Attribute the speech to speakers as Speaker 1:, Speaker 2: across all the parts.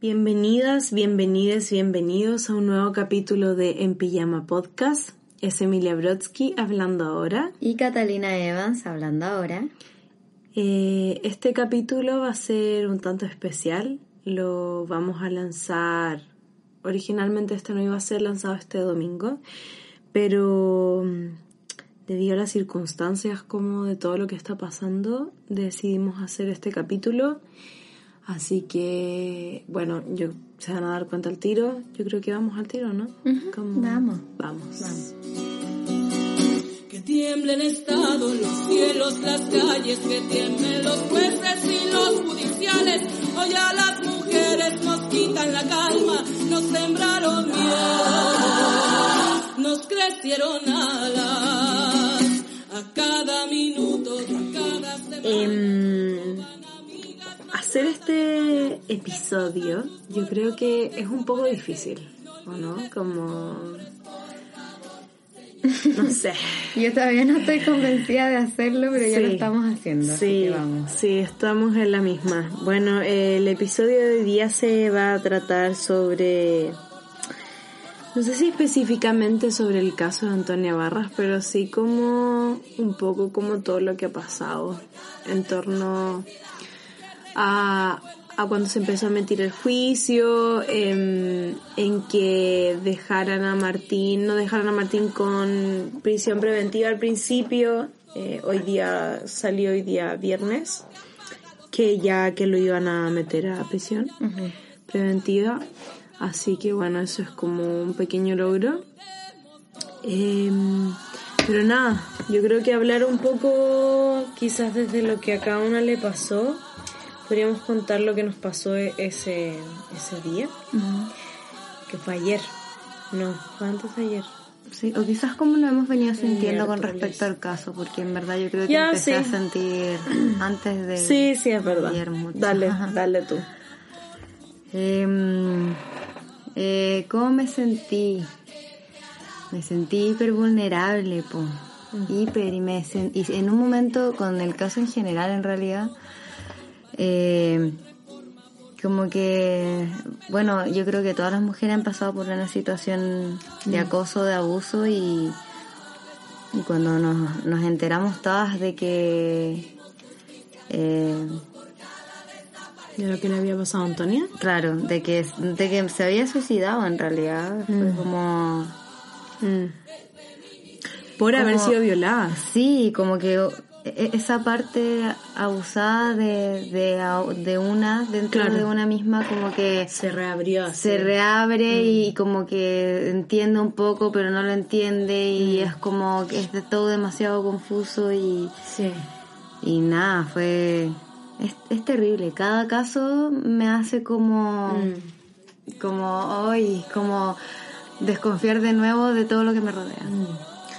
Speaker 1: Bienvenidas, bienvenides, bienvenidos a un nuevo capítulo de En Pijama Podcast. Es Emilia Brodsky hablando ahora.
Speaker 2: Y Catalina Evans hablando ahora.
Speaker 1: Eh, este capítulo va a ser un tanto especial. Lo vamos a lanzar. Originalmente este no iba a ser lanzado este domingo, pero mm, debido a las circunstancias como de todo lo que está pasando, decidimos hacer este capítulo. Así que, bueno, yo se van a dar cuenta al tiro. Yo creo que vamos al tiro, ¿no?
Speaker 2: Como- Vamos.
Speaker 1: Vamos.
Speaker 2: Vamos.
Speaker 3: Que tiemblen estados, los cielos, las calles, que tiemblen los jueces y los judiciales. Hoy a las mujeres nos quitan la calma, nos sembraron miedo, nos crecieron alas. A cada minuto, a cada semana.
Speaker 1: Em, hacer este episodio yo creo que es un poco difícil, ¿o no? Como... No sé.
Speaker 2: Yo todavía no estoy convencida de hacerlo, pero ya lo estamos haciendo. así
Speaker 1: Sí,
Speaker 2: que vamos.
Speaker 1: sí, estamos en la misma. Bueno, el episodio de hoy día se va a tratar sobre, no sé si específicamente sobre el caso de Antonia Barras, pero sí como un poco como todo lo que ha pasado en torno a, a cuando se empezó a meter el juicio, em, en que dejaran a Martín, no dejaran a Martín con prisión preventiva al principio, eh, hoy día salió hoy día viernes, que ya que lo iban a meter a prisión preventiva, así que bueno, eso es como un pequeño logro. Em, pero nada, yo creo que hablar un poco, quizás desde lo que a cada una le pasó, podríamos contar lo que nos pasó e- ese, ese día, que fue ayer. No, fue antes de ayer.
Speaker 2: Sí, o quizás como lo hemos venido sintiendo con respecto al caso, porque en verdad yo creo que
Speaker 1: Ya,
Speaker 2: empecé
Speaker 1: sí.
Speaker 2: a sentir antes de...
Speaker 1: Sí, sí, es verdad.
Speaker 2: ayer mucho.
Speaker 1: Dale, dale tú.
Speaker 2: Em, eh, ¿Cómo me sentí? Me sentí hiper vulnerable, po. Hiper, y, me y en un momento, con el caso en general, en realidad, eh, como que, bueno, yo creo que todas las mujeres han pasado por una situación de acoso, de abuso, y, y cuando nos, nos enteramos todas de que... Eh,
Speaker 1: ¿De lo que le había pasado a Antonia?
Speaker 2: Claro, de que, de que se había suicidado en realidad. Fue como...
Speaker 1: Mm. Por haber sido violada.
Speaker 2: Sí, como que esa parte abusada de, de, de una, dentro
Speaker 1: Claro.
Speaker 2: de una misma, como que
Speaker 1: Se reabrió
Speaker 2: se reabre y como que entiende un poco, pero no lo entiende y es como que es de todo demasiado confuso y,
Speaker 1: Sí.
Speaker 2: y nada, fue... Es, es terrible, cada caso me hace como...
Speaker 1: Mm.
Speaker 2: como hoy, como desconfiar de nuevo de todo lo que me rodea.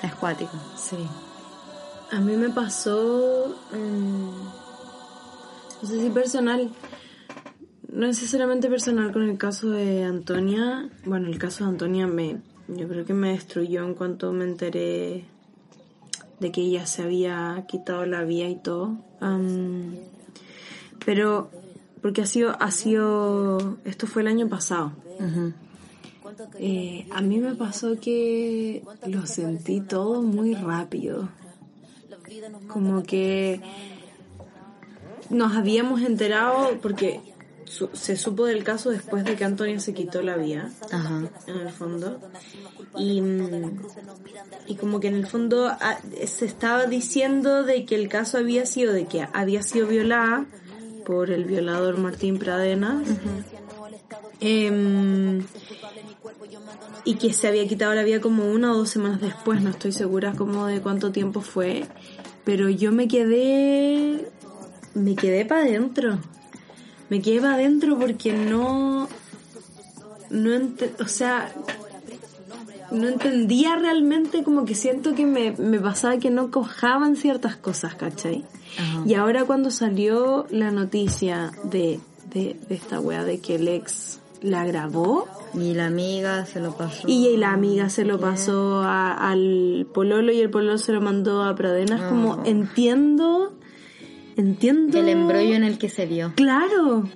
Speaker 2: Es cuático.
Speaker 1: Sí. A mí me pasó, mm, no sé si personal, no necesariamente personal con el caso de Antonia. Bueno, el caso de Antonia me, yo creo que me destruyó en cuanto me enteré de que ella se había quitado la vida y todo. Am, pero porque ha sido, ha sido, esto fue el año pasado. Eh, a mí me pasó que lo sentí todo muy rápido. Como que nos habíamos enterado porque su- se supo del caso después de que Antonia se quitó la vida,
Speaker 2: Ajá.
Speaker 1: en el fondo. Y, y como que en el fondo ah, se estaba diciendo de que el caso había sido de que había sido violada por el violador Martín Pradenas. Em, y que se había quitado la vida como una o dos semanas después, no estoy segura como de cuánto tiempo fue, pero yo me quedé, me quedé para adentro, me quedé para adentro porque no, no ente- o sea, no entendía realmente como que siento que me, me pasaba que no cojaban ciertas cosas, ¿cachai?
Speaker 2: Ajá.
Speaker 1: Y ahora cuando salió la noticia de, de, de esta wea de que el ex la grabó
Speaker 2: Y la amiga se lo pasó.
Speaker 1: y la amiga se lo pasó a- al pololo y el pololo se lo mandó a Pradenas, como entiendo, entiendo...
Speaker 2: El embrollo en el que se vio.
Speaker 1: Claro,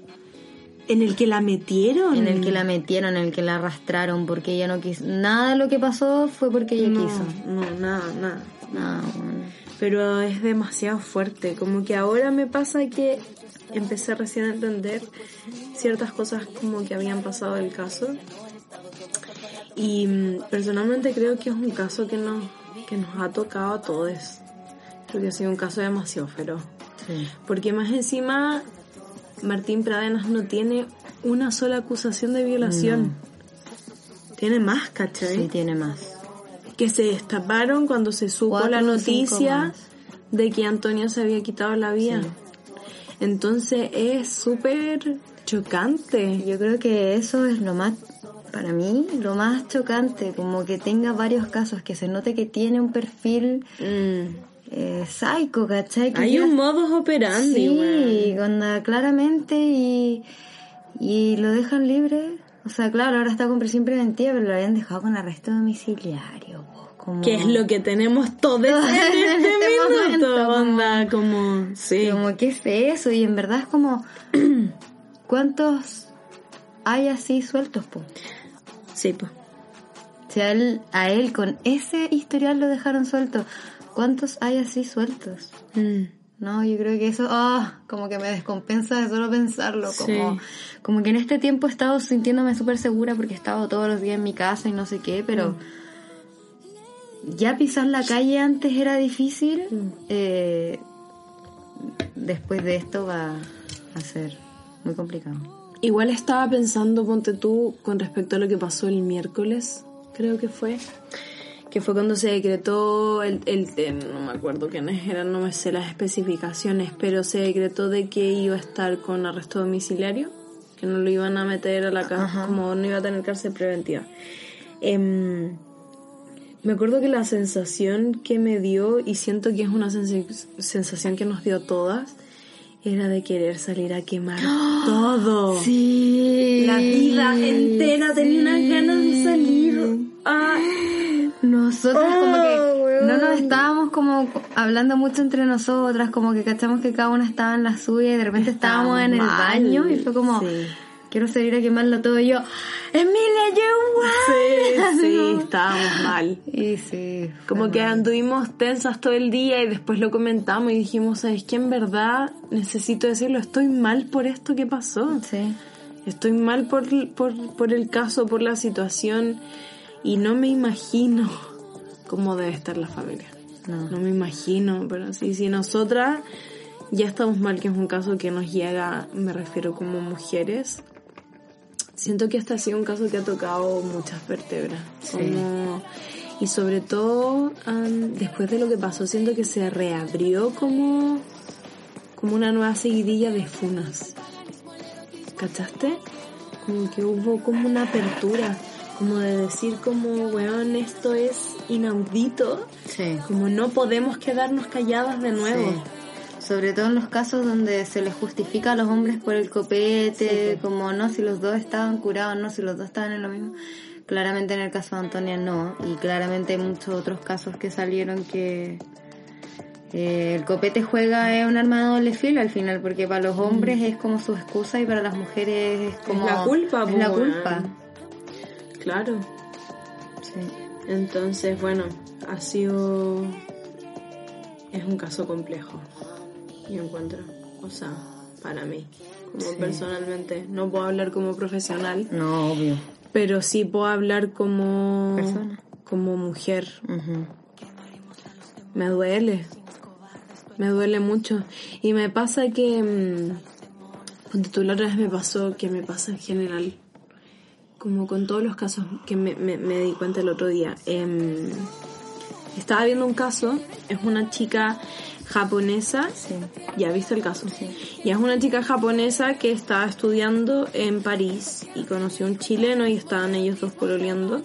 Speaker 1: en el que la metieron.
Speaker 2: En el que la metieron, en el que la arrastraron, porque ella no quiso. Nada de lo que pasó fue porque ella
Speaker 1: no,
Speaker 2: quiso.
Speaker 1: No, nada, nada.
Speaker 2: Nada, bueno.
Speaker 1: Pero es demasiado fuerte. Como que ahora me pasa que empecé recién a entender ciertas cosas como que habían pasado del caso. Y mm, personalmente creo que es un caso que nos, que nos ha tocado a todos. Creo que ha sido un caso demasiado feroz.
Speaker 2: Sí.
Speaker 1: Porque más encima, Martín Pradenas no tiene una sola acusación de violación. Tiene más, ¿cachai?
Speaker 2: Sí, tiene más.
Speaker 1: Que se destaparon cuando se supo
Speaker 2: Cuatro
Speaker 1: la noticia de que Antonio se había quitado la vida.
Speaker 2: Sí.
Speaker 1: Entonces es súper chocante.
Speaker 2: Yo creo que eso es lo más, para mí, lo más chocante, como que tenga varios casos, que se note que tiene un perfil
Speaker 1: Mm.
Speaker 2: eh, psycho, ¿cachai? Que
Speaker 1: Hay
Speaker 2: ya-
Speaker 1: un modus operandi,
Speaker 2: Sí, onda, claramente y, y lo dejan libre. O sea, claro, ahora está con prisión preventiva, pero lo habían dejado con arresto domiciliario. po, Como...
Speaker 1: Que es lo que tenemos todos en este,
Speaker 2: En este
Speaker 1: minuto,
Speaker 2: momento,
Speaker 1: onda, como, sí.
Speaker 2: Como, ¿qué es eso? Y en verdad es como, ¿cuántos hay así sueltos, po?
Speaker 1: Sí, pues.
Speaker 2: Si a él, a él con ese historial lo dejaron suelto, ¿cuántos hay así sueltos?
Speaker 1: Mm.
Speaker 2: No, yo creo que eso, ah, como que me descompensa de solo pensarlo, como,
Speaker 1: Sí.
Speaker 2: como que en este tiempo he estado sintiéndome súper segura porque he estado todos los días en mi casa y no sé qué, pero ya pisar la calle antes era difícil, eh, después de esto va a ser muy complicado.
Speaker 1: Igual estaba pensando, ponte tú, con respecto a lo que pasó el miércoles, creo que fue, que fue cuando se decretó el, el, el- no me acuerdo quiénes eran, no me sé las especificaciones, pero se decretó de que iba a estar con arresto domiciliario, que no lo iban a meter a la casa, como no iba a tener cárcel preventiva. Em, me acuerdo que la sensación que me dio, y siento que es una sensa- sensación que nos dio a todas, era de querer salir a quemar todo.
Speaker 2: Sí.
Speaker 1: La vida entera tenía unas ganas de salir. Ah,
Speaker 2: Nosotras como
Speaker 1: Oh,
Speaker 2: que
Speaker 1: weón.
Speaker 2: no nos estábamos como hablando mucho entre nosotras, como que cachamos que cada una estaba en la suya y de repente estábamos, en el baño y fue como,
Speaker 1: Sí.
Speaker 2: Quiero salir a quemarlo todo y yo, Emilia, you
Speaker 1: sí, sí, estábamos mal.
Speaker 2: Y sí.
Speaker 1: Como que
Speaker 2: mal.
Speaker 1: anduvimos tensas todo el día y después lo comentamos y dijimos, ¿sabes qué? En verdad necesito decirlo, estoy mal por esto que pasó.
Speaker 2: Sí.
Speaker 1: Estoy mal por, por, por el caso, por la situación y no me imagino cómo debe estar la familia.
Speaker 2: No.
Speaker 1: No me imagino, pero sí, si nosotras ya estamos mal, que es un caso que nos llega, me refiero como mujeres, siento que este ha sido un caso que ha tocado muchas vértebras. Como, y sobre todo, am, después de lo que pasó, siento que se reabrió como, como una nueva seguidilla de funas. ¿Cachaste? Como que hubo como una apertura, como de decir como, weón, esto es inaudito.
Speaker 2: Sí.
Speaker 1: Como no podemos quedarnos calladas de nuevo.
Speaker 2: Sí. Sobre todo en los casos donde se les justifica a los hombres por el copete, como no, si los dos estaban curados, no, si los dos estaban en lo mismo. Claramente en el caso de Antonia no, y claramente hay muchos otros casos que salieron que eh, el copete juega es un arma de doble filo al final, porque para los hombres es como su excusa y para las mujeres es como...
Speaker 1: Mm. es la culpa,
Speaker 2: Es
Speaker 1: po,
Speaker 2: la culpa.
Speaker 1: Claro.
Speaker 2: Sí.
Speaker 1: Entonces, bueno, ha sido... Es un caso complejo. Yo encuentro. O sea, para mí. Como personalmente. No puedo hablar como profesional.
Speaker 2: No, obvio.
Speaker 1: Pero sí puedo hablar como...
Speaker 2: Persona.
Speaker 1: Como mujer. Me duele. Me duele mucho. Y me pasa que... mm, Ponte tú la otra vez me pasó, que me pasa en general. Como con todos los casos que me, me- me di cuenta el otro día. Em, estaba viendo un caso. Es una chica japonesa.
Speaker 2: Sí.
Speaker 1: Ya viste el caso. Y es una chica japonesa que estaba estudiando en París y conoció a un chileno y estaban ellos dos pololeando.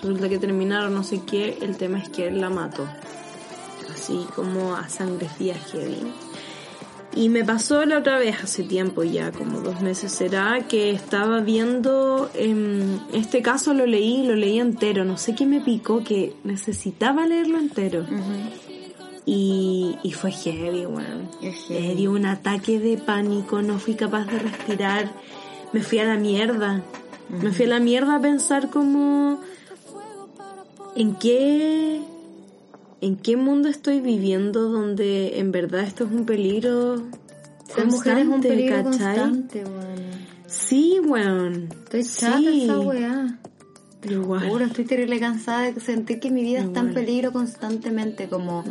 Speaker 1: Resulta que terminaron no sé qué, el tema es que él la mató. Así como a sangre fría heavy. Y me pasó la otra vez, hace tiempo ya, como dos meses será, que estaba viendo, em, este caso lo leí, lo leí entero, no sé qué me picó, que necesitaba leerlo entero. Y, y fue heavy, weón. Me dio un ataque de pánico, no fui capaz de respirar. me fui a la mierda. Me fui a la mierda a pensar como en qué en qué mundo estoy viviendo donde en verdad esto es un peligro
Speaker 2: Ser mujer es un peligro
Speaker 1: ¿cachai?
Speaker 2: constante, weón.
Speaker 1: Sí, weón.
Speaker 2: Estoy chata
Speaker 1: Sí.
Speaker 2: esa weá.
Speaker 1: Igual.
Speaker 2: Juro, estoy terrible cansada de sentir que mi vida está en
Speaker 1: Igual.
Speaker 2: peligro constantemente, como
Speaker 1: Mm.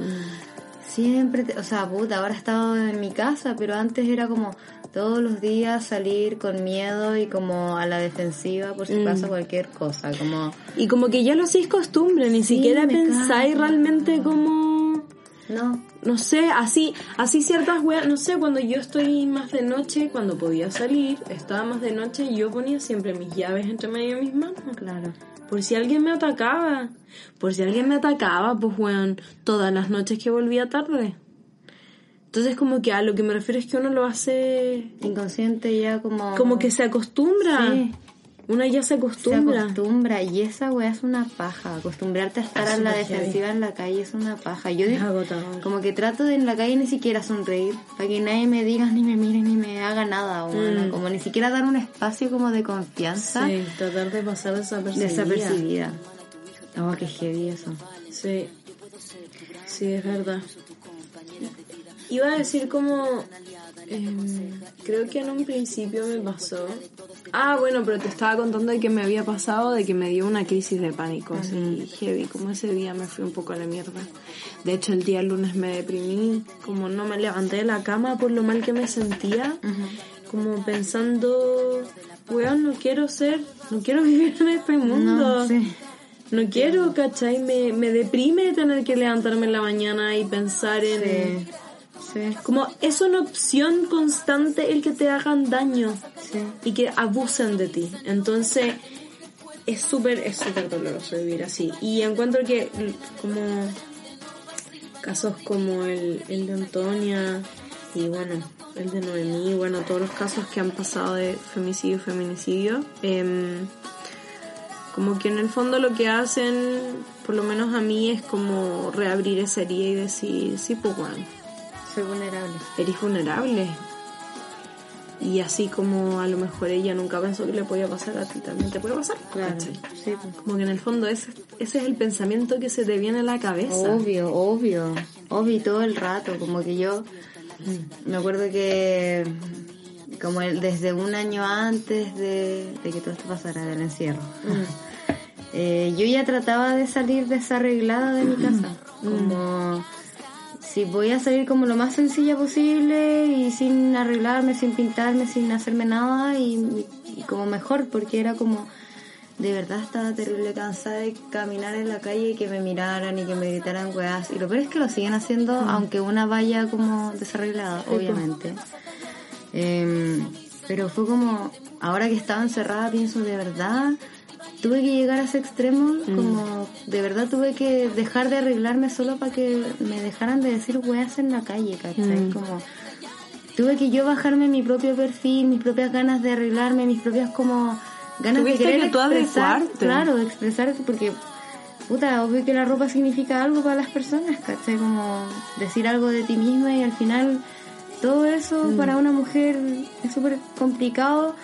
Speaker 2: Siempre, te- o sea, puta, ahora he estado en mi casa, pero antes era como todos los días salir con miedo y como a la defensiva por si
Speaker 1: Mm.
Speaker 2: pasa cualquier cosa, como
Speaker 1: Y como que ya lo hacéis costumbre, ni
Speaker 2: Sí,
Speaker 1: siquiera pensáis
Speaker 2: cago.
Speaker 1: realmente como
Speaker 2: no,
Speaker 1: no sé, así, así ciertas weas, no sé, cuando yo estoy más de noche, cuando podía salir, estaba más de noche, yo ponía siempre mis llaves entre medio de mis manos.
Speaker 2: claro.
Speaker 1: Por si alguien me atacaba. Por si alguien me atacaba, pues weón, todas las noches que volvía tarde. Entonces como que a lo que me refiero es que uno lo hace
Speaker 2: Inconsciente ya como
Speaker 1: como que se acostumbra.
Speaker 2: Sí.
Speaker 1: Una ya se
Speaker 2: se
Speaker 1: acostumbra.
Speaker 2: acostumbra y esa weá es una paja. Acostumbrarte a estar
Speaker 1: Es
Speaker 2: a la
Speaker 1: heavy.
Speaker 2: defensiva en la calle es una paja. Yo
Speaker 1: Es agotador.
Speaker 2: como que trato de en la calle ni siquiera sonreír para que nadie me diga ni me mire ni me haga nada.
Speaker 1: Mm.
Speaker 2: Como ni siquiera dar un espacio como de confianza
Speaker 1: Sí, tratar de pasar desapercibida.
Speaker 2: desapercibida. Oh, qué heavy eso.
Speaker 1: Sí. Sí, es verdad. Iba a decir como... em, creo que en un principio me pasó... Ah, bueno, pero te estaba contando de que me había pasado, de que me dio una crisis de pánico, así heavy, como ese día me fui un poco a la mierda. De hecho, el día lunes me deprimí, como no me levanté de la cama por lo mal que me sentía, como pensando, weón, no quiero ser, no quiero vivir en este mundo.
Speaker 2: No, sí.
Speaker 1: No quiero, ¿cachai? Me, me deprime tener que levantarme en la mañana y pensar en...
Speaker 2: Sí. Sí.
Speaker 1: Como es una opción constante el que te hagan daño
Speaker 2: Sí.
Speaker 1: y que abusen de ti. Entonces es súper, es súper doloroso vivir así. Y encuentro que l- como casos como el, el de Antonia y bueno, el de Noemí, bueno, todos los casos que han pasado de femicidio y feminicidio, em, como que en el fondo lo que hacen, por lo menos a mí, es como reabrir esa herida y decir, sí, pues bueno,
Speaker 2: Soy vulnerable.
Speaker 1: eres vulnerable. Y así como a lo mejor ella nunca pensó que le podía pasar a ti, también te puede pasar.
Speaker 2: Claro. Sí, pues.
Speaker 1: Como que en el fondo ese, ese es el pensamiento que se te viene a la cabeza.
Speaker 2: Obvio, obvio, obvio todo el rato, como que yo me acuerdo que como el- desde un año antes de, de que todo esto pasara del encierro, eh, yo ya trataba de salir desarreglada de mi casa, como si voy a salir como lo más sencilla posible y sin arreglarme, sin pintarme, sin hacerme nada y, y como mejor, porque era como de verdad estaba terrible cansada de caminar en la calle y que me miraran y que me gritaran weas. Y lo peor es que lo siguen haciendo, aunque una vaya como desarreglada, obviamente. Em, pero fue como, ahora que estaba encerrada, pienso de verdad, tuve que llegar a ese extremo, como de verdad tuve que dejar de arreglarme solo para que me dejaran de decir weas en la calle, ¿cachai? Como, tuve que yo bajarme mi propio perfil, mis propias ganas de arreglarme, mis propias como ganas de querer
Speaker 1: que tú
Speaker 2: expresar, claro, expresar porque puta, obvio que la ropa significa algo para las personas, ¿cachai? Como decir algo de ti misma y al final todo eso
Speaker 1: Mm.
Speaker 2: para una mujer es súper complicado,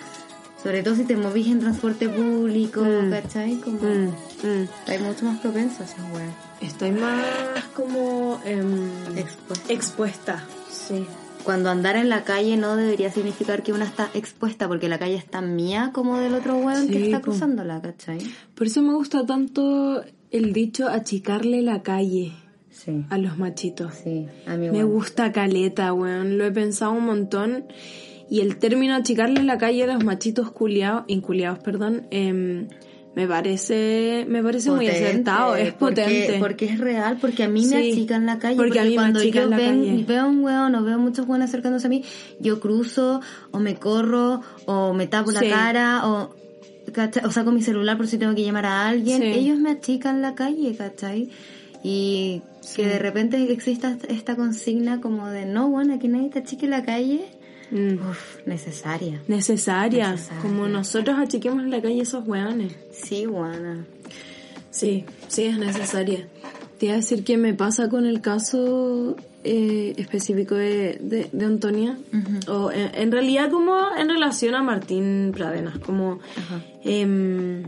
Speaker 2: sobre todo si te movís en transporte público,
Speaker 1: Mm.
Speaker 2: ¿cachai? Como
Speaker 1: Mm, mm.
Speaker 2: mucho más propenso a esas weas.
Speaker 1: Estoy más como em,
Speaker 2: Expuesta.
Speaker 1: expuesta. Sí.
Speaker 2: Cuando andar en la calle no debería significar que una está expuesta, porque la calle es tan mía como del otro weón que está cruzándola, ¿cachai?
Speaker 1: Por eso me gusta tanto el dicho achicarle la calle
Speaker 2: Sí,
Speaker 1: a los machitos.
Speaker 2: sí, a mí
Speaker 1: Me gusta caleta, weón. Lo he pensado un montón. Y el término achicarle la calle a los machitos culiados, inculiados, perdón, em, me parece, me parece muy acertado. Es
Speaker 2: porque-
Speaker 1: potente.
Speaker 2: Porque, es real, porque a mí me
Speaker 1: Sí,
Speaker 2: achican la calle.
Speaker 1: porque
Speaker 2: Porque,
Speaker 1: a mí me
Speaker 2: cuando yo
Speaker 1: la
Speaker 2: ven-
Speaker 1: calle.
Speaker 2: veo un weón o veo muchos weones acercándose a mí, yo cruzo o me corro o me tapo
Speaker 1: Sí.
Speaker 2: la cara o, o saco mi celular por si tengo que llamar a alguien.
Speaker 1: Sí.
Speaker 2: Ellos me achican la calle, ¿cachai? Y que de repente exista esta consigna como de no, bueno, que nadie te achique la calle.
Speaker 1: Mm.
Speaker 2: Uf, necesaria.
Speaker 1: Necesaria.
Speaker 2: Necesaria.
Speaker 1: Como nosotros achiquemos la calle esos weones.
Speaker 2: Sí, buena.
Speaker 1: Sí, sí, es necesaria. Te iba a decir que me pasa con el caso eh, específico de, de, de Antonia, o en, en realidad como en relación a Martín Pradenas, como em,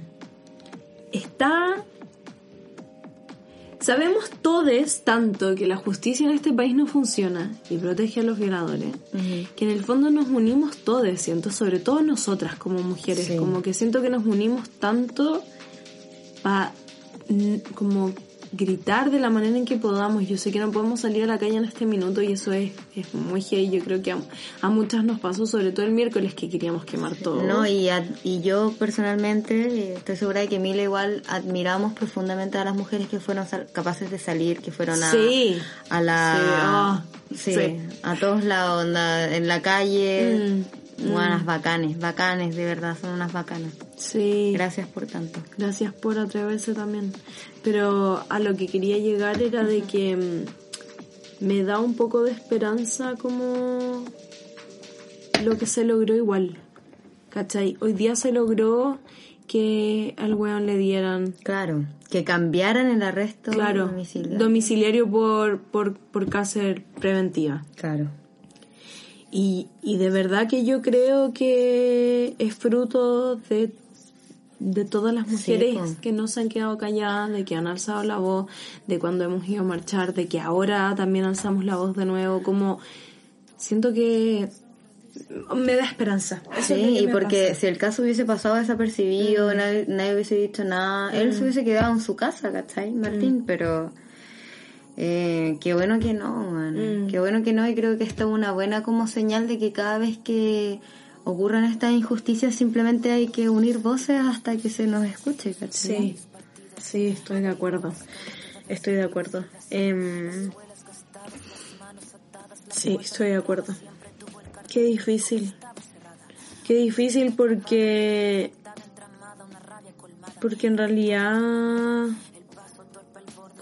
Speaker 1: está... Sabemos todos tanto que la justicia en este país no funciona y protege a los violadores, que en el fondo nos unimos todos, siento, sobre todo nosotras como mujeres,
Speaker 2: Sí.
Speaker 1: como que siento que nos unimos tanto para como gritar de la manera en que podamos. Yo sé que no podemos salir a la calle en este minuto y eso es, es muy heavy. Yo creo que a, a muchas nos pasó, sobre todo el miércoles que queríamos quemar todo.
Speaker 2: No, y, ad- y yo personalmente estoy segura de que Mila igual admiramos profundamente a las mujeres que fueron capaces de salir, que fueron a,
Speaker 1: Sí.
Speaker 2: a la...
Speaker 1: Sí, ah,
Speaker 2: sí,
Speaker 1: sí.
Speaker 2: a todos lados, onda, en la calle.
Speaker 1: Mm,
Speaker 2: Buenas, bacanes, bacanes, de verdad, son unas bacanas.
Speaker 1: Sí.
Speaker 2: Gracias por tanto.
Speaker 1: Gracias por atreverse también. Pero a lo que quería llegar era de que mm, me da un poco de esperanza como lo que se logró igual. ¿Cachai? Hoy día se logró que al weón le dieran,
Speaker 2: Claro, que cambiaran el arresto
Speaker 1: claro,
Speaker 2: domiciliario.
Speaker 1: domiciliario por, por, por cárcel preventiva.
Speaker 2: Claro.
Speaker 1: Y, y de verdad que yo creo que es fruto de, de todas las mujeres que no se han quedado calladas, de que han alzado la voz, de cuando hemos ido a marchar, de que ahora también alzamos la voz de nuevo, como siento que me da esperanza. Eso
Speaker 2: Sí, y porque
Speaker 1: pasa. Mm.
Speaker 2: si el caso hubiese pasado desapercibido, nadie, nadie hubiese dicho nada, él se hubiese quedado en su casa, ¿cachai?
Speaker 1: Mm.
Speaker 2: Martín, pero eh, qué bueno que no, man.
Speaker 1: Mm.
Speaker 2: Qué bueno que no, y creo que esto es una buena como señal de que cada vez que ocurran estas injusticias simplemente hay que unir voces hasta que se nos escuche, ¿cachai?
Speaker 1: Sí, sí, estoy de acuerdo. Estoy de acuerdo. Em, sí, estoy de acuerdo. Qué difícil. Qué difícil porque... Porque en realidad,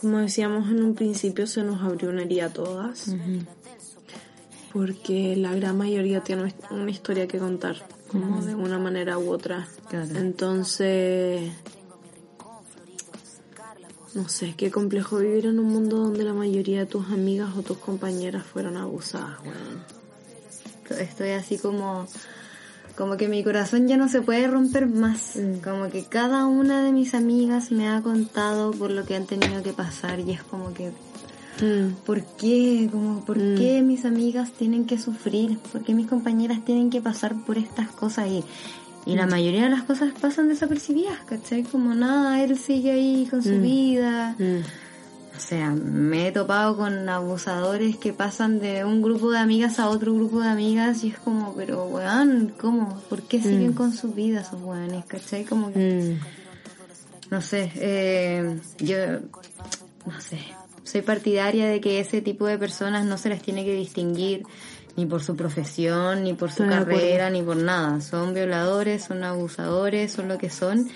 Speaker 1: como decíamos en un principio, se nos abrió una herida a todas. Porque la gran mayoría tiene una historia que contar, como de una manera u otra.
Speaker 2: Claro.
Speaker 1: Entonces, no sé, qué complejo vivir en un mundo donde la mayoría de tus amigas o tus compañeras fueron abusadas, weón.
Speaker 2: Estoy así como, como que mi corazón ya no se puede romper más.
Speaker 1: Mm.
Speaker 2: Como que cada una de mis amigas me ha contado por lo que han tenido que pasar y es como que,
Speaker 1: Mm,
Speaker 2: ¿por qué? Como, ¿por
Speaker 1: Mm.
Speaker 2: qué mis amigas tienen que sufrir? ¿Por qué mis compañeras tienen que pasar por estas cosas? Y, y la mayoría de las cosas pasan desapercibidas, ¿cachai? Como nada, él sigue ahí con su vida. O sea, me he topado con abusadores que pasan de un grupo de amigas a otro grupo de amigas y es como, pero weón, ¿cómo? ¿Por qué siguen
Speaker 1: Mm.
Speaker 2: con su vida esos weones? ¿Cachai? Como que,
Speaker 1: mm.
Speaker 2: no sé, eh, yo, no sé, soy partidaria de que ese tipo de personas no se les tiene que distinguir ni por su profesión, ni por su carrera, ni por nada. Son violadores, son abusadores, son lo que son.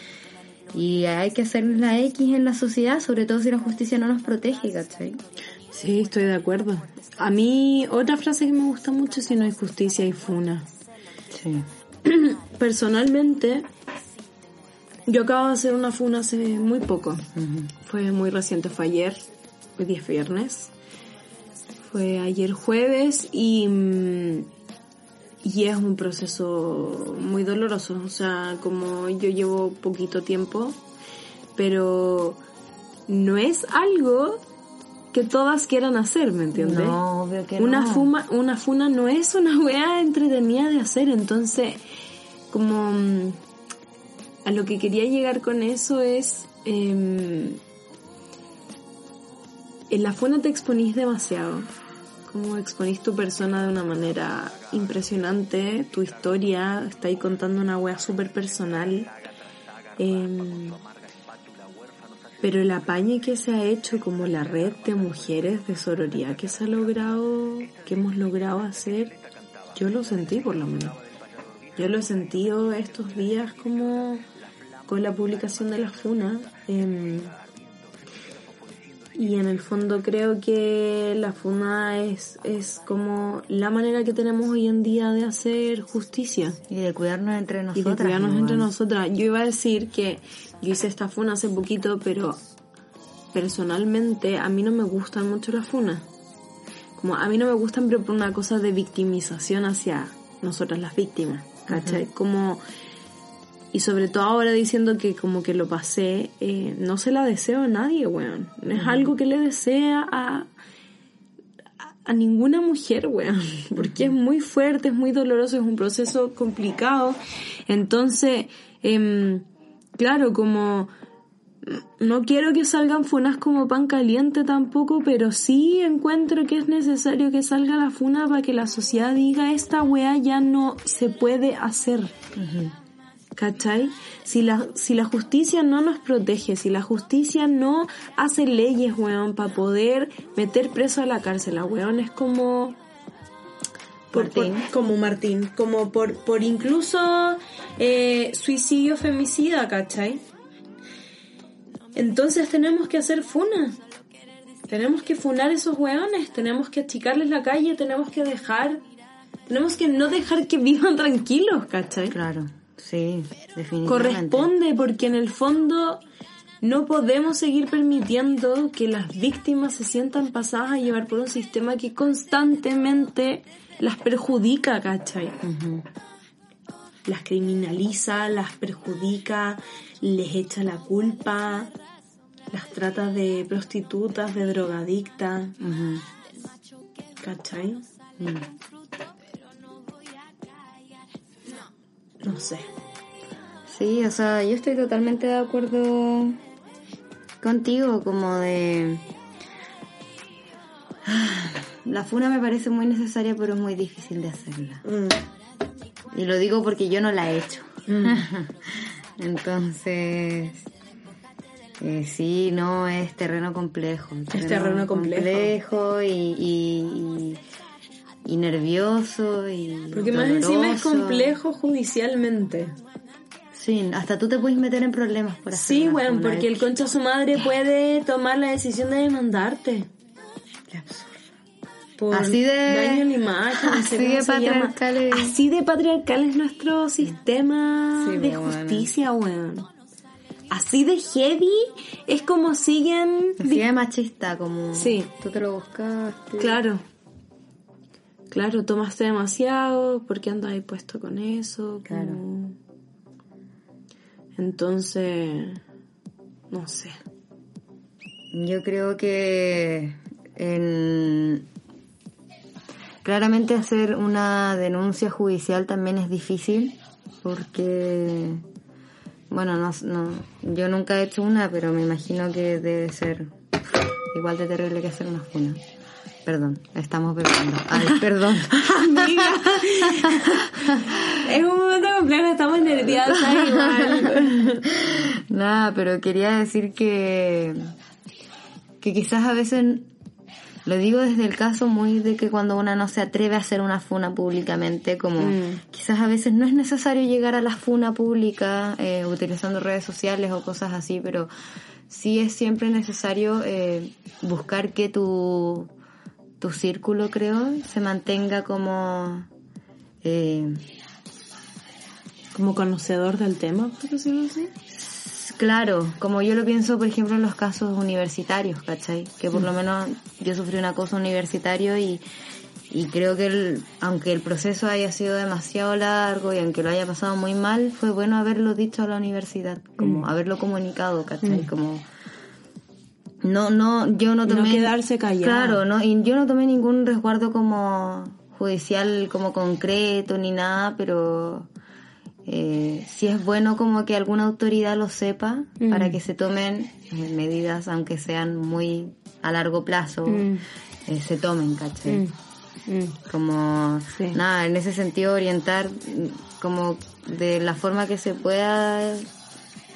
Speaker 2: Y hay que hacerles la X en la sociedad, sobre todo si la justicia no nos protege, ¿cachai?
Speaker 1: Sí, estoy de acuerdo. A mí, otra frase que me gusta mucho es si no hay justicia hay funa.
Speaker 2: Sí.
Speaker 1: Personalmente, yo acabo de hacer una funa hace muy poco. Fue muy reciente, fue ayer, hoy día es viernes. Fue ayer jueves y, mm, y es un proceso muy doloroso. O sea, como yo llevo poquito tiempo, pero no es algo que todas quieran hacer, ¿me entiendes?
Speaker 2: No, obvio que
Speaker 1: una
Speaker 2: no.
Speaker 1: fuma, una funa no es una weá entretenida de hacer, entonces como mm, a lo que quería llegar con eso es em, en la funa te exponís demasiado, como exponís tu persona de una manera impresionante, tu historia, está ahí contando una wea súper personal. em, pero el apañe que se ha hecho como la red de mujeres de sororidad que se ha logrado, que hemos logrado hacer, yo lo sentí por lo menos. Yo lo he sentido estos días como con la publicación de la FUNA. em, y en el fondo creo que la FUNA es, es como la manera que tenemos hoy en día de hacer justicia
Speaker 2: Y de cuidarnos entre
Speaker 1: y
Speaker 2: nosotras.
Speaker 1: de cuidarnos
Speaker 2: igual.
Speaker 1: entre nosotras. Yo iba a decir que yo hice esta funa hace poquito, pero personalmente a mí no me gustan mucho las funas. como a mí no me gustan, pero por una cosa de victimización hacia nosotras las víctimas, ¿cachai? Como, y sobre todo ahora diciendo que como que lo pasé, eh, no se la deseo a nadie, weón. No es algo que le desea a, a ninguna mujer, weón, porque es muy fuerte, es muy doloroso, es un proceso complicado. Entonces, em, claro, como no quiero que salgan funas como pan caliente tampoco, pero sí encuentro que es necesario que salga la funa para que la sociedad diga esta weá ya no se puede hacer. ¿Cachai? Si la, si la justicia no nos protege, si la justicia no hace leyes, weón, para poder meter preso a la cárcel, a weón, es como... por- por-
Speaker 2: Martín.
Speaker 1: como Martín, como por, por incluso eh, suicidio femicida, ¿cachai? Entonces tenemos que hacer funas. Tenemos que funar esos weones, tenemos que achicarles la calle, tenemos que dejar, tenemos que no dejar que vivan tranquilos, ¿cachai?
Speaker 2: Claro, sí, definitivamente.
Speaker 1: Corresponde porque en el fondo no podemos seguir permitiendo que las víctimas se sientan pasadas a llevar por un sistema que constantemente las perjudica, ¿cachai? Las criminaliza, las perjudica, les echa la culpa, las trata de prostitutas, de drogadictas. ¿cachai?
Speaker 2: Mm.
Speaker 1: No sé.
Speaker 2: Sí, o sea, yo estoy totalmente de acuerdo contigo, como de... La funa me parece muy necesaria, pero es muy difícil de hacerla.
Speaker 1: Mm.
Speaker 2: Y lo digo porque yo no la he hecho. Entonces, eh, sí, no, es terreno complejo.
Speaker 1: terreno complejo.
Speaker 2: y, y, y- y nervioso y
Speaker 1: Porque más encima es complejo judicialmente.
Speaker 2: Sí, hasta tú te puedes meter en problemas por hacer
Speaker 1: Sí,
Speaker 2: funa.
Speaker 1: porque el concha su madre puede tomar la decisión de demandarte.
Speaker 2: Qué absurdo.
Speaker 1: Por
Speaker 2: Así de-
Speaker 1: daño imagen,
Speaker 2: así de patriarcal es.
Speaker 1: Así de patriarcal es nuestro sistema
Speaker 2: Sí,
Speaker 1: de
Speaker 2: bueno.
Speaker 1: justicia, weón. Así de heavy es como siguen...
Speaker 2: Así de machista, como...
Speaker 1: Sí.
Speaker 2: Tú te lo buscaste.
Speaker 1: Claro. Claro, tomaste demasiado, ¿por qué andas ahí puesto con eso?
Speaker 2: Claro.
Speaker 1: Como- Entonces, no sé.
Speaker 2: Yo creo que en... claramente hacer una denuncia judicial también es difícil porque, bueno, no, no, yo nunca he hecho una, pero me imagino que debe ser igual de terrible que hacer una funa. Perdón, estamos bebiendo. Ay, perdón.
Speaker 1: Amiga. es un momento complejo, estamos nerviosas igual.
Speaker 2: Nada, pero quería decir que, que quizás a veces, lo digo desde el caso muy de que cuando una no se atreve a hacer una funa públicamente, como
Speaker 1: Mm.
Speaker 2: quizás a veces no es necesario llegar a la funa pública eh, utilizando redes sociales o cosas así, pero sí es siempre necesario eh, buscar que tu, tu círculo, creo, se mantenga como... Eh,
Speaker 1: Como conocedor del tema, por decirlo así.
Speaker 2: Claro, como yo lo pienso, por ejemplo, en los casos universitarios, ¿cachai? Que por lo menos yo sufrí un acoso universitario y, y creo que el- aunque el proceso haya sido demasiado largo y aunque lo haya pasado muy mal, fue bueno haberlo dicho a la universidad, como haberlo comunicado, ¿cachai? Como no, no, yo no
Speaker 1: No
Speaker 2: tomé...
Speaker 1: quedarse callado.
Speaker 2: Claro, no, y yo no tomé ningún resguardo como judicial, como concreto ni nada, pero eh, sí es bueno como que alguna autoridad lo sepa
Speaker 1: Mm.
Speaker 2: para que se tomen eh, medidas, aunque sean muy a largo plazo,
Speaker 1: Mm.
Speaker 2: eh, se tomen, ¿cachai?
Speaker 1: Mm, mm.
Speaker 2: Como,
Speaker 1: Sí.
Speaker 2: nada, en ese sentido orientar mm, como de la forma que se pueda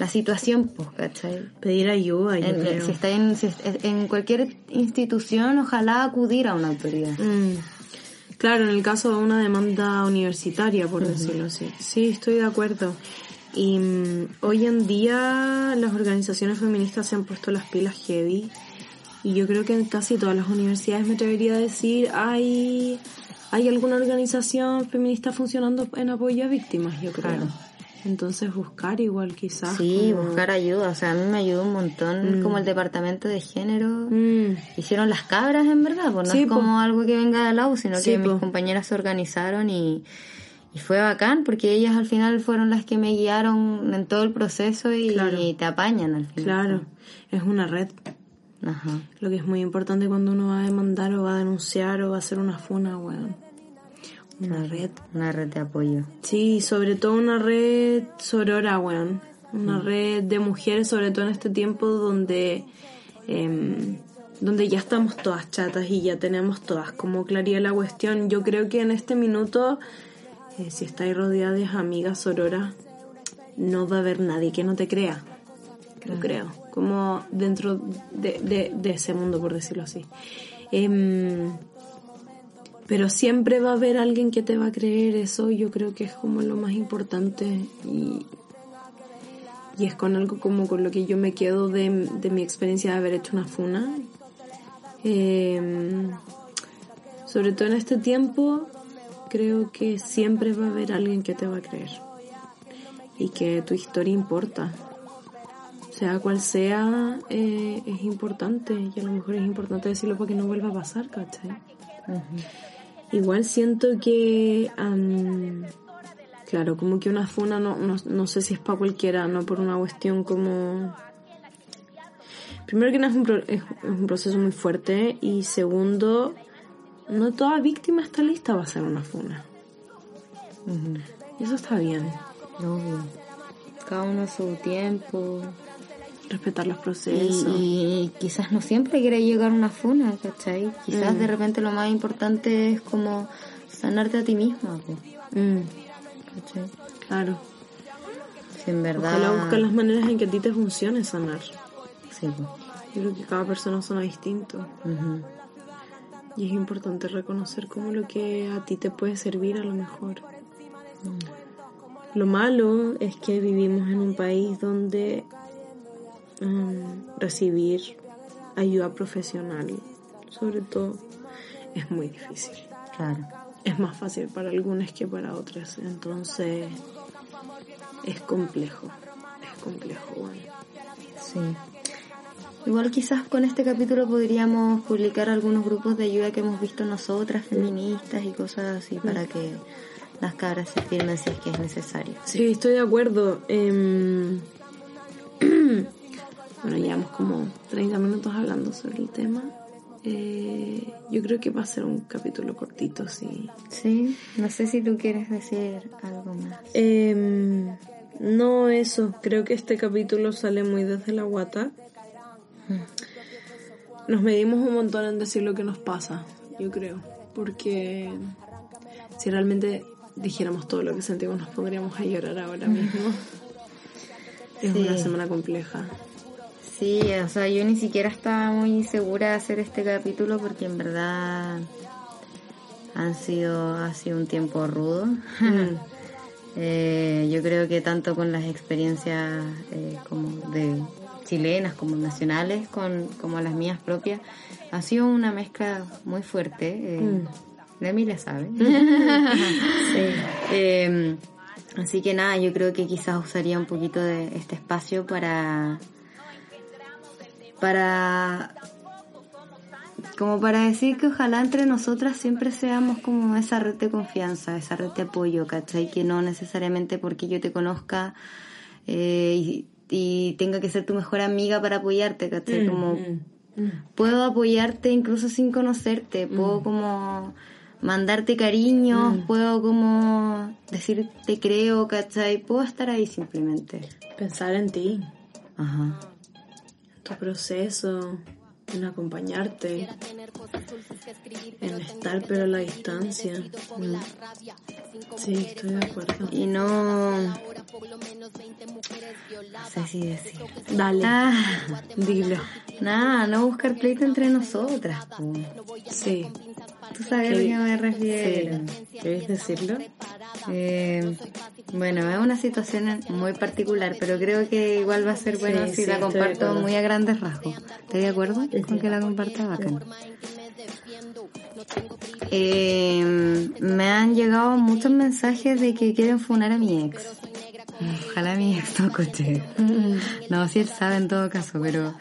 Speaker 2: la situación, pues, ¿cachai?
Speaker 1: Pedir ayuda, yo
Speaker 2: En,
Speaker 1: creo.
Speaker 2: si está en, si en cualquier institución, ojalá acudir a una autoridad.
Speaker 1: Mm. Claro, en el caso de una demanda universitaria, por decirlo así. Sí, estoy de acuerdo. Y mm, hoy en día las organizaciones feministas se han puesto las pilas heavy. Y yo creo que en casi todas las universidades me atrevería a decir hay, hay alguna organización feminista funcionando en apoyo a víctimas, yo creo.
Speaker 2: Claro.
Speaker 1: Entonces buscar igual quizás.
Speaker 2: Sí,
Speaker 1: como-
Speaker 2: buscar ayuda. O sea, a mí me ayudó un montón
Speaker 1: Mm.
Speaker 2: como el departamento de género.
Speaker 1: Mm,
Speaker 2: Hicieron las cabras, en verdad. Pues no
Speaker 1: Sí,
Speaker 2: es
Speaker 1: po.
Speaker 2: como algo que venga de la U, sino
Speaker 1: Sí,
Speaker 2: que mis
Speaker 1: po.
Speaker 2: compañeras se organizaron y, y fue bacán porque ellas al final fueron las que me guiaron en todo el proceso y,
Speaker 1: Claro.
Speaker 2: te apañan al final.
Speaker 1: claro, es una red.
Speaker 2: Ajá.
Speaker 1: Lo que es muy importante cuando uno va a demandar o va a denunciar o va a hacer una funa, weón. Una red.
Speaker 2: Una red de apoyo.
Speaker 1: Sí, sobre todo una red sorora, weón. Una red de mujeres, sobre todo en este tiempo donde, em, donde ya estamos todas chatas y ya tenemos todas como claridad la cuestión. Yo creo que en este minuto, eh, si estáis rodeadas de amigas sororas, no va a haber nadie que no te crea. Yo creo. Como dentro de, de- de ese mundo, por decirlo así. Em, pero siempre va a haber alguien que te va a creer eso, yo creo que es como lo más importante y, y es con algo como con lo que yo me quedo de, de mi experiencia de haber hecho una funa. Eh, sobre todo en este tiempo, creo que siempre va a haber alguien que te va a creer y que tu historia importa. Sea cual sea, eh, es importante y a lo mejor es importante decirlo para que no vuelva a pasar, ¿cachai? Igual siento que, am, claro, como que una funa no, no, no sé si es para cualquiera, no por una cuestión como... Primero que nada es un, pro- es, es un proceso muy fuerte y segundo, no toda víctima está lista para hacer una funa. Y eso está bien,
Speaker 2: Obvio. Cada uno a su tiempo.
Speaker 1: Respetar los procesos.
Speaker 2: y quizás no siempre quiere llegar a una funa, ¿cachai? Quizás de repente lo más importante es como sanarte a ti misma,
Speaker 1: Mm,
Speaker 2: ¿cachai?
Speaker 1: claro.
Speaker 2: Si en verdad...
Speaker 1: Ojalá buscar las maneras en que a ti te funcione sanar.
Speaker 2: Sí.
Speaker 1: Yo creo que cada persona suena distinto. Y es importante reconocer como lo que a ti te puede servir a lo mejor. Lo malo es que vivimos en un país donde mm, recibir ayuda profesional, sobre todo, es muy difícil.
Speaker 2: Claro.
Speaker 1: Es más fácil para algunas que para otras. Entonces, es complejo. Es complejo, bueno.
Speaker 2: Sí. Igual quizás con este capítulo podríamos publicar algunos grupos de ayuda que hemos visto nosotras, feministas y cosas así, para que las cabras se firmen si es que es necesario.
Speaker 1: Sí, estoy de acuerdo. Em, bueno, llevamos como 30 minutos hablando sobre el tema. Eh, yo creo que va a ser un capítulo cortito, sí.
Speaker 2: Sí, no sé si tú quieres decir algo más.
Speaker 1: Em, no eso, creo que este capítulo sale muy desde la guata. Nos medimos un montón en decir lo que nos pasa, yo creo. Porque si realmente dijéramos todo lo que sentimos nos pondríamos a llorar ahora mismo. Es una semana compleja.
Speaker 2: Sí, o sea, yo ni siquiera estaba muy segura de hacer este capítulo porque en verdad han sido, ha sido un tiempo rudo. Eh, yo creo que tanto con las experiencias eh, como de chilenas como nacionales, con, como las mías propias, ha sido una mezcla muy fuerte. Eh, La Emilia sabe. Eh, así que nada, yo creo que quizás usaría un poquito de este espacio para para como para decir que ojalá entre nosotras siempre seamos como esa red de confianza, esa red de apoyo, ¿cachai? Que no necesariamente porque yo te conozca eh, y, y tenga que ser tu mejor amiga para apoyarte, ¿cachai? Como puedo apoyarte incluso sin conocerte, puedo como mandarte cariños, puedo como decir te creo, ¿cachai? Puedo estar ahí simplemente.
Speaker 1: Pensar en ti,
Speaker 2: Ajá.
Speaker 1: Tu proceso, en acompañarte, en estar pero a la distancia. Mm. Sí, estoy de acuerdo.
Speaker 2: Y no... No sé si decir.
Speaker 1: Dale,
Speaker 2: Ah,
Speaker 1: dilo.
Speaker 2: nada, no buscar pleito entre nosotras. po.
Speaker 1: Sí,
Speaker 2: Tú sabes a lo que me refiero.
Speaker 1: sí. ¿Quieres decirlo?
Speaker 2: Eh, bueno, es una situación muy particular, pero creo que igual va a ser bueno
Speaker 1: Sí,
Speaker 2: si
Speaker 1: sí,
Speaker 2: la comparto muy a grandes rasgos. ¿Estás de acuerdo con que la comparta bacán? Eh, me han llegado muchos mensajes de que quieren funar a mi ex. Ojalá mi ex no escuche. No, si él sabe en todo caso, pero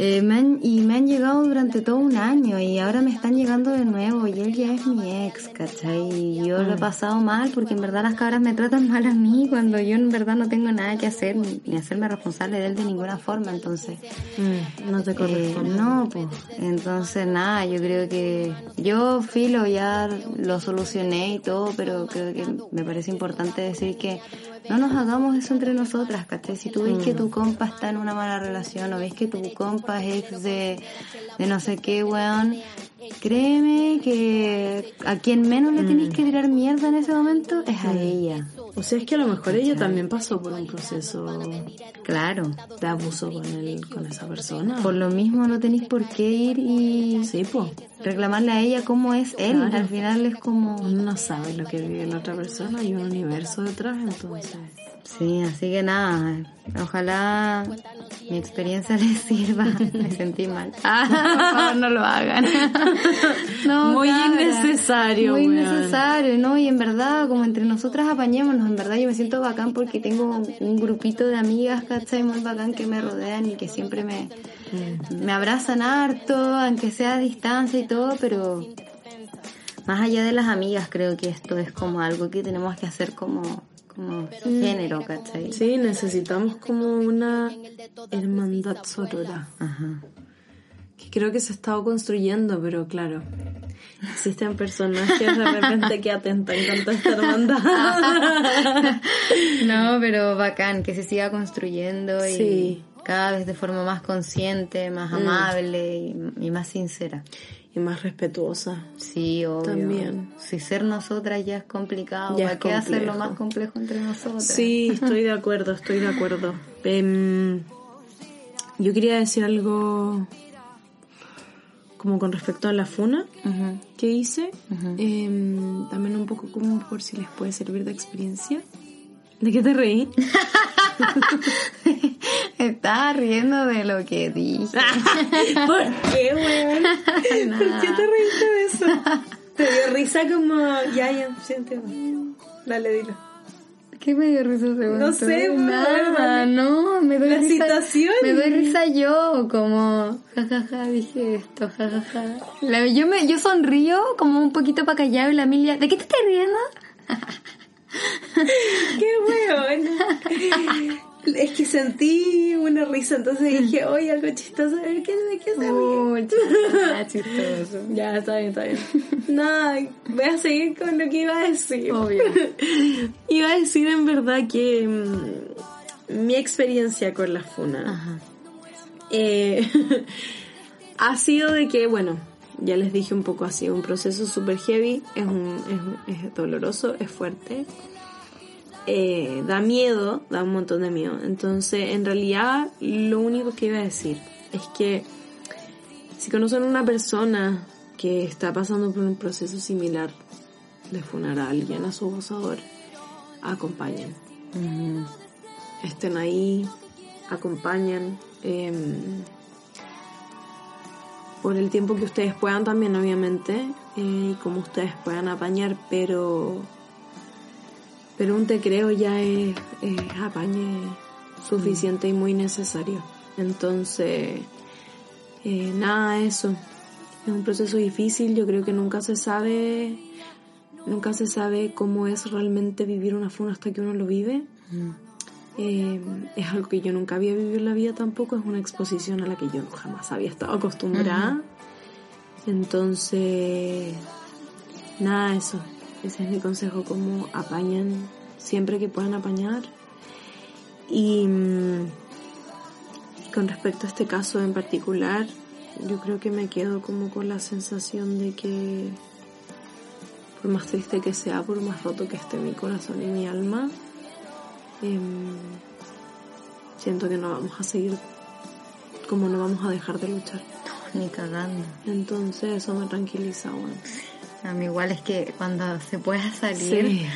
Speaker 2: eh, me han- y me han llegado durante todo un año y ahora me están llegando de nuevo y él ya es mi ex, ¿cachai? Y yo lo he pasado mal porque en verdad las cabras me tratan mal a mí cuando yo en verdad no tengo nada que hacer ni, ni hacerme responsable de él de ninguna forma, entonces...
Speaker 1: Mm, no te
Speaker 2: eh,
Speaker 1: corresponde.
Speaker 2: no, pues entonces nada, yo creo que yo filo ya lo solucioné y todo, pero creo que me parece importante decir que no nos hagamos eso entre nosotras, ¿cachai? Si tú ves que tu compa está en una mala relación o ves que tu compa es ex de, de no sé qué, weón, créeme que a quien menos le tenéis que tirar mierda en ese momento es a ella.
Speaker 1: O sea, es que a lo mejor ella también pasó por un proceso
Speaker 2: Claro.
Speaker 1: de abuso con él, con esa persona.
Speaker 2: Por lo mismo no tenéis por qué ir y
Speaker 1: Sí, pues.
Speaker 2: reclamarle a ella cómo es él.
Speaker 1: Claro.
Speaker 2: Al final es como...
Speaker 1: Uno no sabe lo que vive la otra persona y un universo detrás, entonces.
Speaker 2: Sí, así que nada, ojalá mi experiencia les sirva. Me sentí mal. Ah, por favor, no lo hagan. No,
Speaker 1: Muy innecesario,
Speaker 2: Muy
Speaker 1: weón.
Speaker 2: innecesario, ¿no? Y en verdad, como entre nosotras apañémonos, en verdad yo me siento bacán porque tengo un grupito de amigas, ¿cachai? Muy bacán que me rodean y que siempre me, me abrazan harto, aunque sea a distancia y todo, pero más allá de las amigas, creo que esto es como algo que tenemos que hacer como, como género, ¿cachai?
Speaker 1: Sí, necesitamos como una hermandad sorora.
Speaker 2: Ajá.
Speaker 1: Que creo que se ha estado construyendo, pero claro. Existen personajes de repente que atentan contra esta hermandad.
Speaker 2: No, pero bacán, que se siga construyendo y
Speaker 1: Sí.
Speaker 2: cada vez de forma más consciente, más amable y, y más sincera.
Speaker 1: Y más respetuosa.
Speaker 2: Sí, obvio.
Speaker 1: También.
Speaker 2: Si ser nosotras ya es complicado,
Speaker 1: Ya
Speaker 2: ¿para
Speaker 1: es
Speaker 2: qué hacerlo
Speaker 1: complejo.
Speaker 2: más complejo entre nosotras?
Speaker 1: Sí, estoy de acuerdo, estoy de acuerdo. Em, yo quería decir algo como con respecto a la funa que hice. Em, también un poco como por si les puede servir de experiencia. ¿De qué te reí?
Speaker 2: Estaba riendo de lo que dije.
Speaker 1: ¿Por qué, weón? ¿Por qué te reíste de eso? Te dio risa como... Ya, ya, siente. Dale, dilo.
Speaker 2: ¿Qué me dio risa ese
Speaker 1: No sé, weón,
Speaker 2: nada, no, me doy
Speaker 1: La
Speaker 2: risa.
Speaker 1: situación.
Speaker 2: Me doy risa yo, como jajaja, dije esto, jajaja. La- yo me, yo sonrío como un poquito para callado y la Emilia, ¿de qué te estás riendo?
Speaker 1: ¡Qué weón! Es que sentí una risa, entonces dije, oye, algo chistoso, a ver, ¿qué, ¿de qué se ríe?
Speaker 2: Oh, chistoso, chistoso.
Speaker 1: Ya, está bien, está bien. No, voy a seguir con lo que iba a decir.
Speaker 2: Obvio.
Speaker 1: Iba a decir en verdad que mm, mi experiencia con la funa
Speaker 2: Ajá.
Speaker 1: eh, ha sido de que, bueno, ya les dije un poco así, un proceso super heavy, es, un, es, es doloroso, es fuerte, eh, da miedo, da un montón de miedo. Entonces, en realidad, lo único que iba a decir es que si conocen una persona que está pasando por un proceso similar de funar a alguien, a su abusador, acompañen estén ahí, acompañen. eh, por el tiempo que ustedes puedan también, obviamente, eh, y como ustedes puedan apañar, pero pero un te creo ya es, es apañe suficiente y muy necesario. Entonces, eh, nada, eso. Es un proceso difícil, yo creo que nunca se sabe, nunca se sabe cómo es realmente vivir una funa hasta que uno lo vive. Eh, es algo que yo nunca había vivido en la vida tampoco, es una exposición a la que yo jamás había estado acostumbrada. Entonces, nada, eso. Ese es mi consejo, como apañan siempre que puedan apañar. Y mm, con respecto a este caso en particular, yo creo que me quedo como con la sensación de que por más triste que sea, por más roto que esté mi corazón y mi alma, em, siento que no vamos a seguir, como no vamos a dejar de luchar.
Speaker 2: Ni cagando.
Speaker 1: Entonces eso me tranquiliza, bueno.
Speaker 2: A mí igual es que cuando se pueda salir,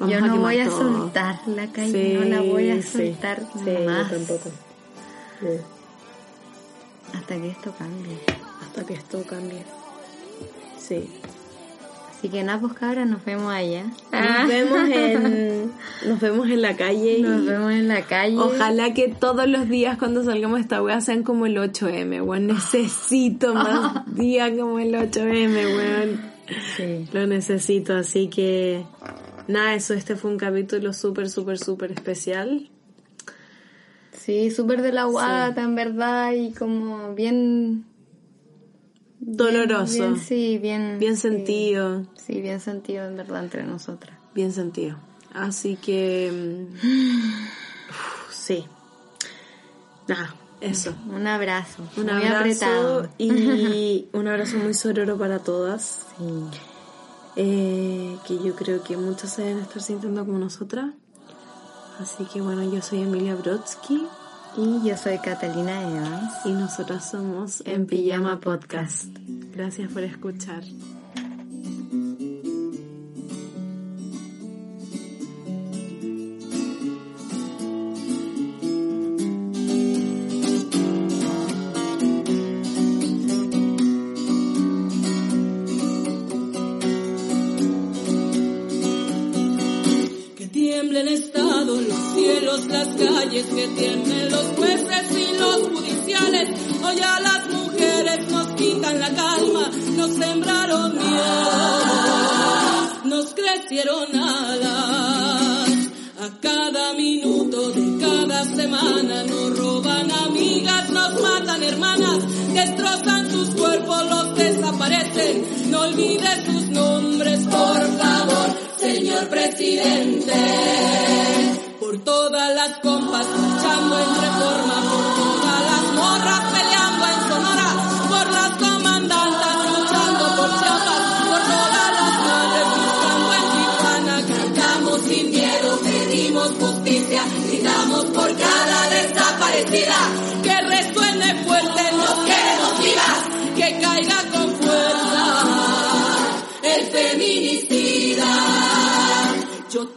Speaker 2: yo no voy a
Speaker 1: todo.
Speaker 2: soltar la calle,
Speaker 1: Sí,
Speaker 2: no la voy a soltar
Speaker 1: Sí, yo
Speaker 2: más
Speaker 1: tampoco. Sí.
Speaker 2: hasta que esto cambie.
Speaker 1: Hasta que esto cambie. Sí.
Speaker 2: Así que nada, pues cabras, nos vemos allá.
Speaker 1: Nos vemos en, nos vemos en la calle. y
Speaker 2: Nos vemos en la calle.
Speaker 1: Ojalá que todos los días cuando salgamos de esta wea sean como el 8M, weón. Necesito más días como el 8M, weón.
Speaker 2: Sí.
Speaker 1: Lo necesito, así que nada, eso, este fue un capítulo súper, súper, súper especial.
Speaker 2: Sí, súper de la guata, en verdad, y como bien...
Speaker 1: Doloroso.
Speaker 2: Bien, sí, bien...
Speaker 1: Bien sentido,
Speaker 2: Sí, bien sentido, en verdad, entre nosotras.
Speaker 1: bien sentido. Así que... mm, uf, sí. Nada, eso.
Speaker 2: Un abrazo.
Speaker 1: Un
Speaker 2: muy
Speaker 1: abrazo
Speaker 2: apretado.
Speaker 1: y un abrazo muy sororo para todas.
Speaker 2: Sí.
Speaker 1: eh, que yo creo que muchas se deben estar sintiendo como nosotras. Así que bueno, yo soy Emilia Brodsky
Speaker 2: Y yo soy Catalina Evans.
Speaker 1: y nosotras somos En Pijama
Speaker 2: Pijama
Speaker 1: Podcast. Gracias por escuchar.
Speaker 3: Presidente. Por todas las compas luchando en reforma, por todas las morras peleando en Sonora, por las comandantas luchando por Chiapas, por todas las madres buscando en Tijuana, cantamos sin miedo, pedimos justicia, gritamos por cada desaparecida,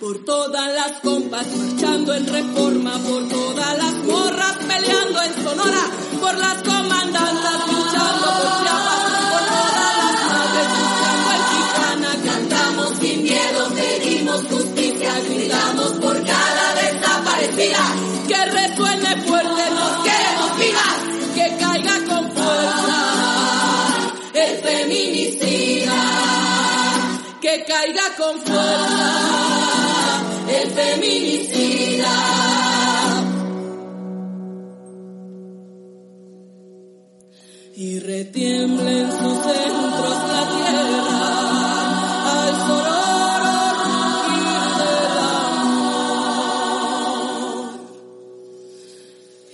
Speaker 3: Por todas las compas marchando en reforma, por todas las morras peleando en Sonora, por las comandantas luchando por Chiapas, por todas las madres buscando en Tijuana, cantamos sin miedo, pedimos justicia, gritamos por cada desaparecida, caiga con fuerza el feminicida. Y retiemble en sus centros la tierra al sonoro del amor.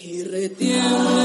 Speaker 3: Y retiemble